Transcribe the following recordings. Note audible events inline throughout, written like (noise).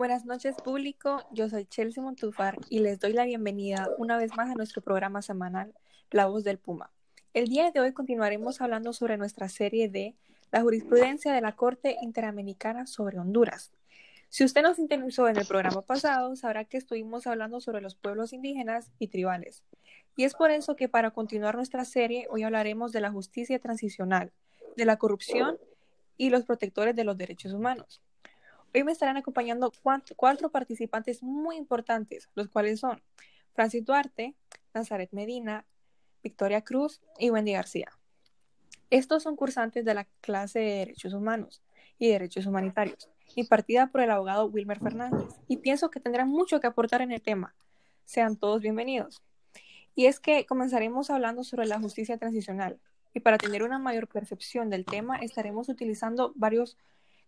Buenas noches público, yo soy Chelsea Montufar y les doy la bienvenida una vez más a nuestro programa semanal La Voz del Puma. El día de hoy continuaremos hablando sobre nuestra serie de La jurisprudencia de la Corte Interamericana sobre Honduras. Si usted nos interesó en el programa pasado, sabrá que estuvimos hablando sobre los pueblos indígenas y tribales. Y es por eso que para continuar nuestra serie hoy hablaremos de la justicia transicional, de la corrupción y los protectores de los derechos humanos. Hoy me estarán acompañando cuatro participantes muy importantes, los cuales son Francis Duarte, Nazaret Medina, Victoria Cruz y Wendy García. Estos son cursantes de la clase de Derechos Humanos y Derechos Humanitarios, impartida por el abogado Wilmer Fernández, y pienso que tendrán mucho que aportar en el tema. Sean todos bienvenidos. Y es que comenzaremos hablando sobre la justicia transicional, y para tener una mayor percepción del tema estaremos utilizando varios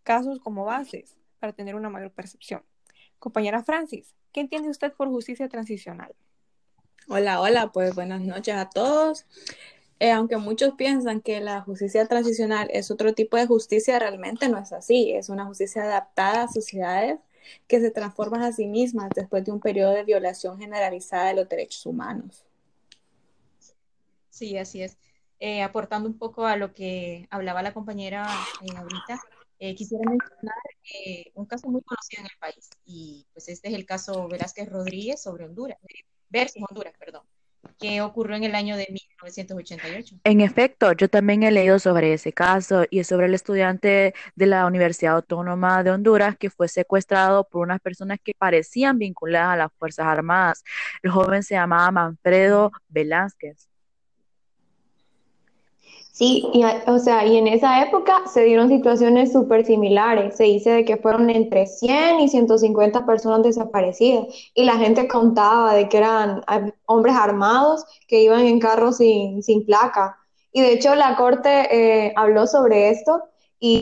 casos como bases, para tener una mayor percepción. Compañera Francis, ¿qué entiende usted por justicia transicional? Hola, hola, pues buenas noches a todos. Eh, aunque muchos piensan que la justicia transicional es otro tipo de justicia, realmente no es así. Es una justicia adaptada a sociedades que se transforman a sí mismas después de un periodo de violación generalizada de los derechos humanos. Sí, así es. Eh, aportando un poco a lo que hablaba la compañera eh, ahorita, eh, quisiera mencionar eh, un caso muy conocido en el país, y pues este es el caso Velázquez Rodríguez sobre Honduras, versus Honduras, perdón, que ocurrió en el año de 1988. En efecto, yo también he leído sobre ese caso y es sobre el estudiante de la Universidad Autónoma de Honduras que fue secuestrado por unas personas que parecían vinculadas a las Fuerzas Armadas. El joven se llamaba Manfredo Velázquez. Sí, y, o sea, y en esa época se dieron situaciones súper similares. Se dice de que fueron entre 100 y 150 personas desaparecidas y la gente contaba de que eran eh, hombres armados que iban en carros sin, sin placa. Y de hecho la corte eh, habló sobre esto y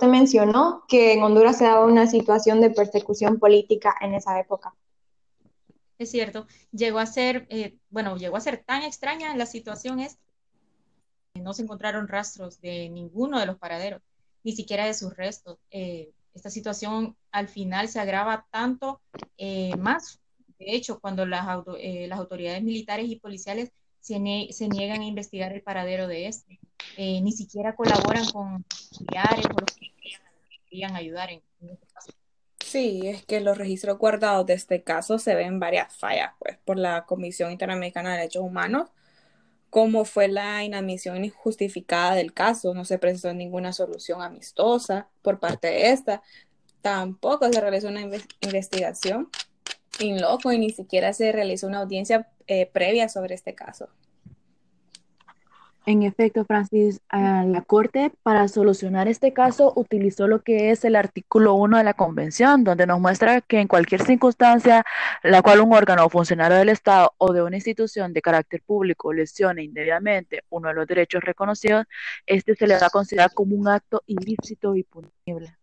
mencionó que en Honduras se daba una situación de persecución política en esa época. Es cierto, llegó a ser, eh, bueno, llegó a ser tan extraña la situación es no se encontraron rastros de ninguno de los paraderos, ni siquiera de sus restos. Eh, esta situación al final se agrava tanto eh, más. De hecho, cuando las, eh, las, autoridades militares y policiales se, niegan a investigar el paradero de este, ni siquiera colaboran con familiares o los que querían, ayudar en, en este caso. Sí, es que los registros guardados de este caso se ven varias fallas, pues, por la Comisión Interamericana de Derechos Humanos, cómo fue la inadmisión injustificada del caso. No se presentó ninguna solución amistosa por parte de esta. Tampoco se realizó una investigación in loco y ni siquiera se realizó una audiencia eh, previa sobre este caso. En efecto, Francis, la Corte para solucionar este caso utilizó lo que es el artículo 1 de la Convención, donde nos muestra que en cualquier circunstancia la cual un órgano o funcionario del Estado o de una institución de carácter público lesione indebidamente uno de los derechos reconocidos, este se le va a considerar como un acto ilícito y punible.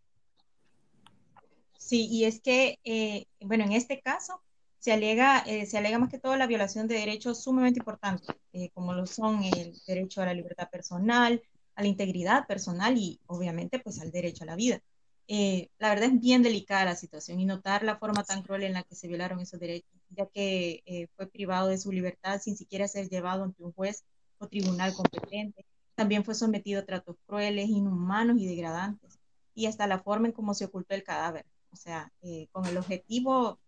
Sí, y es que, eh, bueno, en este caso, se alega, eh, se alega más que todo la violación de derechos sumamente importantes, eh, como lo son el derecho a la libertad personal, a la integridad personal y obviamente pues al derecho a la vida. Eh, la verdad es bien delicada la situación y notar la forma tan cruel en la que se violaron esos derechos, ya que fue privado de su libertad sin siquiera ser llevado ante un juez o tribunal competente. También fue sometido a tratos crueles, inhumanos y degradantes, y hasta la forma en cómo se ocultó el cadáver. O sea, con el objetivo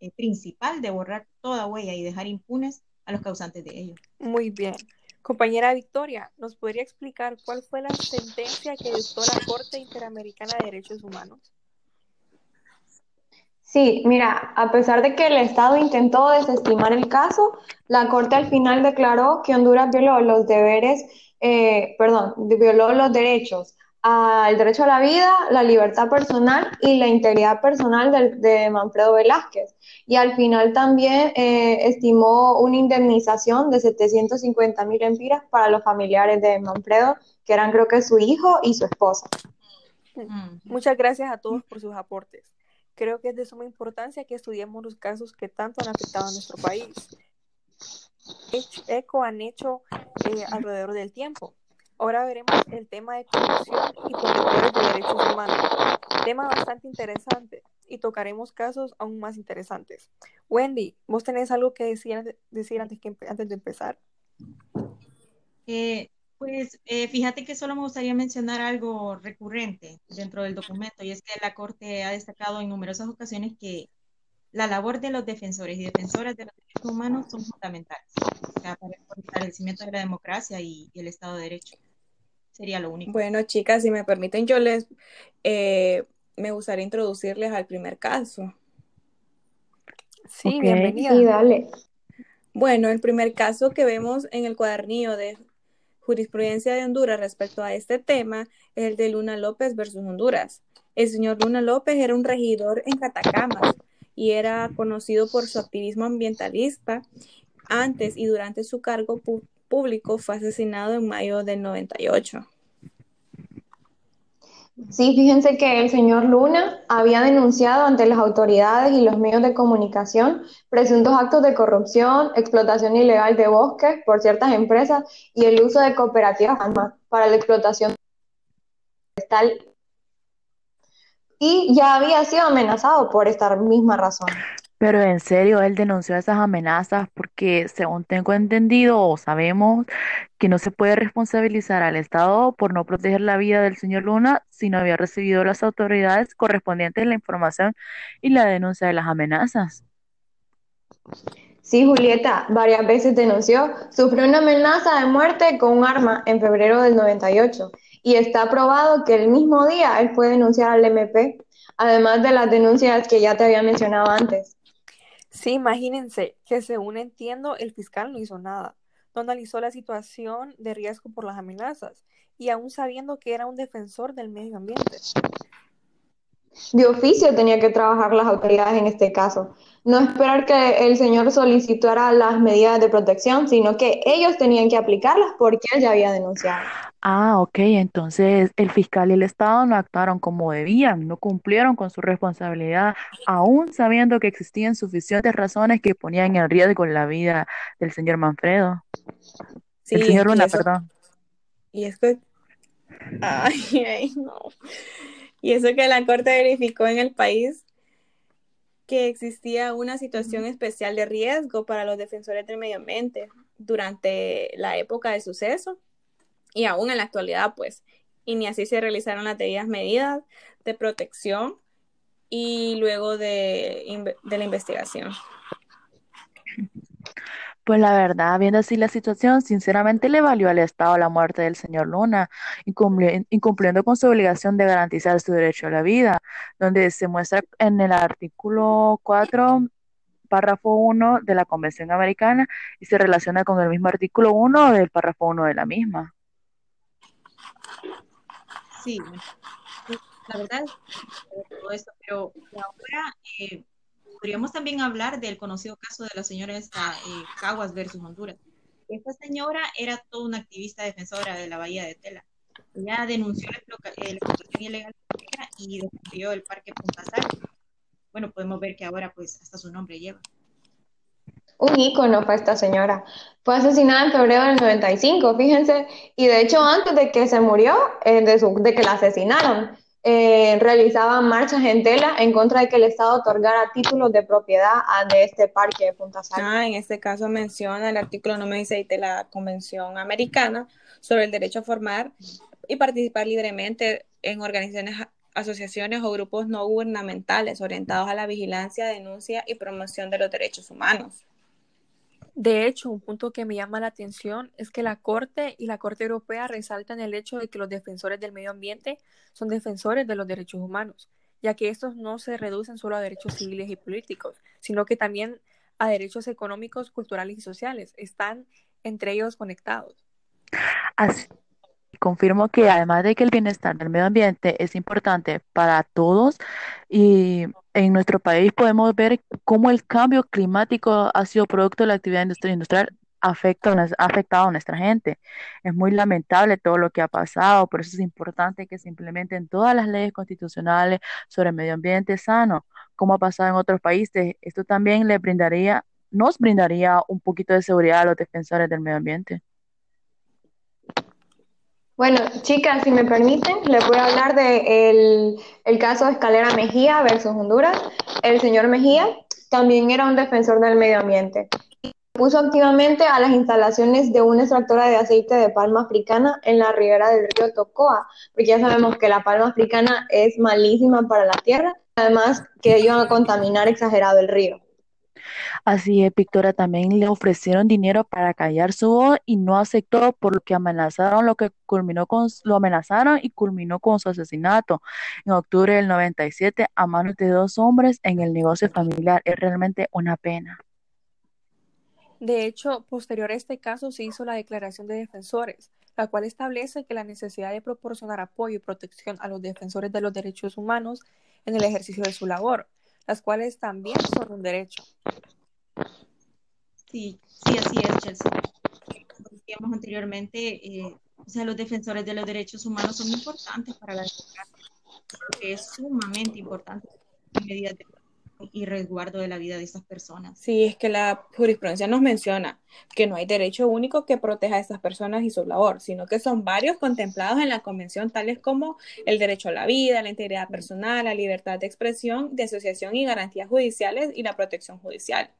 eh, principal de borrar toda huella y dejar impunes a los causantes de ello. Muy bien. Compañera Victoria, ¿nos podría explicar cuál fue la sentencia que dictó la Corte Interamericana de Derechos Humanos? Sí, mira, a pesar de que el Estado intentó desestimar el caso, la Corte al final declaró que Honduras violó los deberes, eh, perdón, violó los derechos al derecho a la vida, la libertad personal y la integridad personal de, Manfredo Velázquez. Y al final también eh, estimó una indemnización de 750 mil empiras para los familiares de Manfredo, que eran creo que su hijo y su esposa. Mm. Muchas gracias a todos por sus aportes. Creo que es de suma importancia que estudiemos los casos que tanto han afectado a nuestro país. Eco han hecho eh, alrededor del tiempo Ahora veremos el tema de corrupción y protectores de derechos humanos. Tema bastante interesante y tocaremos casos aún más interesantes. Wendy, ¿vos tenés algo que decir, decir antes, que, antes de empezar? Eh, pues eh, fíjate que solo me gustaría mencionar algo recurrente dentro del documento y es que la Corte ha destacado en numerosas ocasiones que la labor de los defensores y defensoras de los derechos humanos son fundamentales para el fortalecimiento de la democracia y, el Estado de Derecho. Sería lo único. Bueno, chicas, si me permiten, yo les eh, me gustaría introducirles al primer caso. Sí, bienvenida. Sí, dale. Bueno, el primer caso que vemos en el cuadernillo de jurisprudencia de Honduras respecto a este tema es el de Luna López versus Honduras. El señor Luna López era un regidor en Catacamas y era conocido por su activismo ambientalista. Antes y durante su cargo público fue asesinado en mayo del 98. Sí, fíjense que el señor Luna había denunciado ante las autoridades y los medios de comunicación presuntos actos de corrupción, explotación ilegal de bosques por ciertas empresas y el uso de cooperativas para la explotación forestal. Y ya había sido amenazado por esta misma razón. Pero en serio, él denunció esas amenazas porque, según tengo entendido o sabemos, que no se puede responsabilizar al Estado por no proteger la vida del señor Luna si no había recibido las autoridades correspondientes la información y la denuncia de las amenazas. Sí, Julieta, varias veces denunció, sufrió una amenaza de muerte con un arma en febrero del 98 y está probado que el mismo día él fue denunciar al MP, además de las denuncias que ya te había mencionado antes. Sí, imagínense que según entiendo, el fiscal no hizo nada. No analizó la situación de riesgo por las amenazas y aún sabiendo que era un defensor del medio ambiente. De oficio tenía que trabajar las autoridades en este caso. No esperar que el señor solicitara las medidas de protección, sino que ellos tenían que aplicarlas porque él ya había denunciado. Ah, ok, entonces el fiscal y el Estado no actuaron como debían, no cumplieron con su responsabilidad, aún sabiendo que existían suficientes razones que ponían en riesgo la vida del señor Manfredo. Sí, el señor y Luna, eso- perdón. Y es que. Ay, (laughs) ay, no. Y eso que la Corte verificó en el país que existía una situación especial de riesgo para los defensores del medio ambiente durante la época del suceso y aún en la actualidad, pues. Y ni así se realizaron las debidas medidas de protección y luego de, de la investigación. Pues la verdad, viendo así la situación, sinceramente le valió al Estado la muerte del señor Luna, incumpli- incumpliendo con su obligación de garantizar su derecho a la vida, donde se muestra en el artículo 4, párrafo 1 de la Convención Americana y se relaciona con el mismo artículo 1 del párrafo 1 de la misma. Sí, la verdad todo esto, pero ahora eh, podríamos también hablar del conocido caso de la señora esta, eh, Caguas versus Honduras. Esta señora era toda una activista defensora de la bahía de Tela. Ella denunció la eh, explotación ilegal y defendió el parque Punta Sal. Bueno, podemos ver que ahora pues hasta su nombre lleva. Un ícono fue esta señora. Fue asesinada en febrero del 95, fíjense. Y de hecho, antes de que se murió, eh, de, que la asesinaron, eh, realizaban marchas en tela en contra de que el Estado otorgara títulos de propiedad a- de este parque de Punta Sal. Ah, en este caso menciona el artículo número 16 de la Convención Americana sobre el derecho a formar y participar libremente en organizaciones, asociaciones o grupos no gubernamentales orientados a la vigilancia, denuncia y promoción de los derechos humanos. De hecho, un punto que me llama la atención es que la Corte y la Corte Europea resaltan el hecho de que los defensores del medio ambiente son defensores de los derechos humanos, ya que estos no se reducen solo a derechos civiles y políticos, sino que también a derechos económicos, culturales y sociales. Están entre ellos conectados. Así, confirmo que además de que el bienestar del medio ambiente es importante para todos y en nuestro país podemos ver cómo el cambio climático ha sido producto de la actividad industri- industrial afecta, ha afectado a nuestra gente. Es muy lamentable todo lo que ha pasado, por eso es importante que se implementen todas las leyes constitucionales sobre medio ambiente sano, como ha pasado en otros países. Esto también le brindaría, nos brindaría un poquito de seguridad a los defensores del medio ambiente. Bueno, chicas, si me permiten, les voy a hablar de el, el caso Escalera Mejía versus Honduras. El señor Mejía también era un defensor del medio ambiente. Puso activamente a las instalaciones de una extractora de aceite de palma africana en la ribera del río Tocoa, porque ya sabemos que la palma africana es malísima para la tierra, además que iban a contaminar exagerado el río. Así es, Victoria también le ofrecieron dinero para callar su voz y no aceptó, por lo que amenazaron, lo que culminó con, lo amenazaron y culminó con su asesinato en octubre del 97 a manos de dos hombres en el negocio familiar. Es realmente una pena. De hecho, posterior a este caso se hizo la Declaración de Defensores, la cual establece que la necesidad de proporcionar apoyo y protección a los defensores de los derechos humanos en el ejercicio de su labor, las cuales también son un derecho. Sí, sí, así es, Chelsea. Como decíamos anteriormente, eh, o sea, los defensores de los derechos humanos son importantes para la democracia, porque es sumamente importante medidas de y resguardo de la vida de estas personas. Sí, es que la jurisprudencia nos menciona que no hay derecho único que proteja a estas personas y su labor, sino que son varios contemplados en la convención, tales como el derecho a la vida, la integridad personal, la libertad de expresión, de asociación y garantías judiciales y la protección judicial.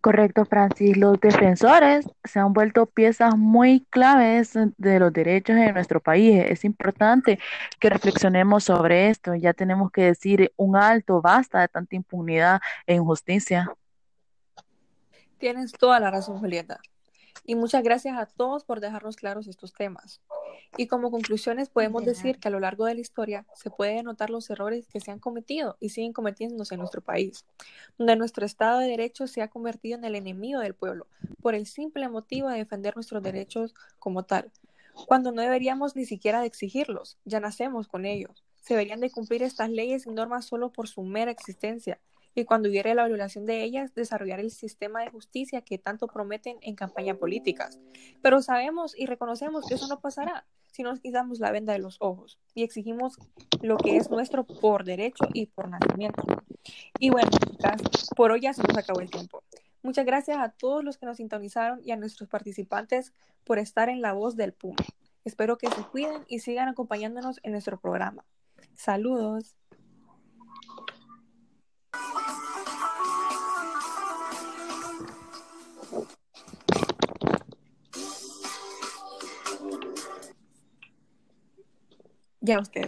Correcto, Francis. Los defensores se han vuelto piezas muy claves de los derechos en nuestro país. Es importante que reflexionemos sobre esto. Ya tenemos que decir un alto, basta de tanta impunidad e injusticia. Tienes toda la razón, Julieta. Y muchas gracias a todos por dejarnos claros estos temas. Y como conclusiones podemos De decir que a lo largo de la historia se puede notar los errores que se han cometido y siguen cometiéndose en nuestro país, donde nuestro Estado de Derecho se ha convertido en el enemigo del pueblo por el simple motivo de defender nuestros derechos como tal, cuando no deberíamos ni siquiera de exigirlos, ya nacemos con ellos. Se deberían de cumplir estas leyes y normas solo por su mera existencia y cuando hubiera la violación de ellas, desarrollar el sistema de justicia que tanto prometen en campañas políticas. Pero sabemos y reconocemos que eso no pasará si nos quitamos la venda de los ojos y exigimos lo que es nuestro por derecho y por nacimiento. Y bueno, chicas, por hoy ya se nos acabó el tiempo. Muchas gracias a todos los que nos sintonizaron y a nuestros participantes por estar en La Voz del Puma. Espero que se cuiden y sigan acompañándonos en nuestro programa. Saludos. Ya usted.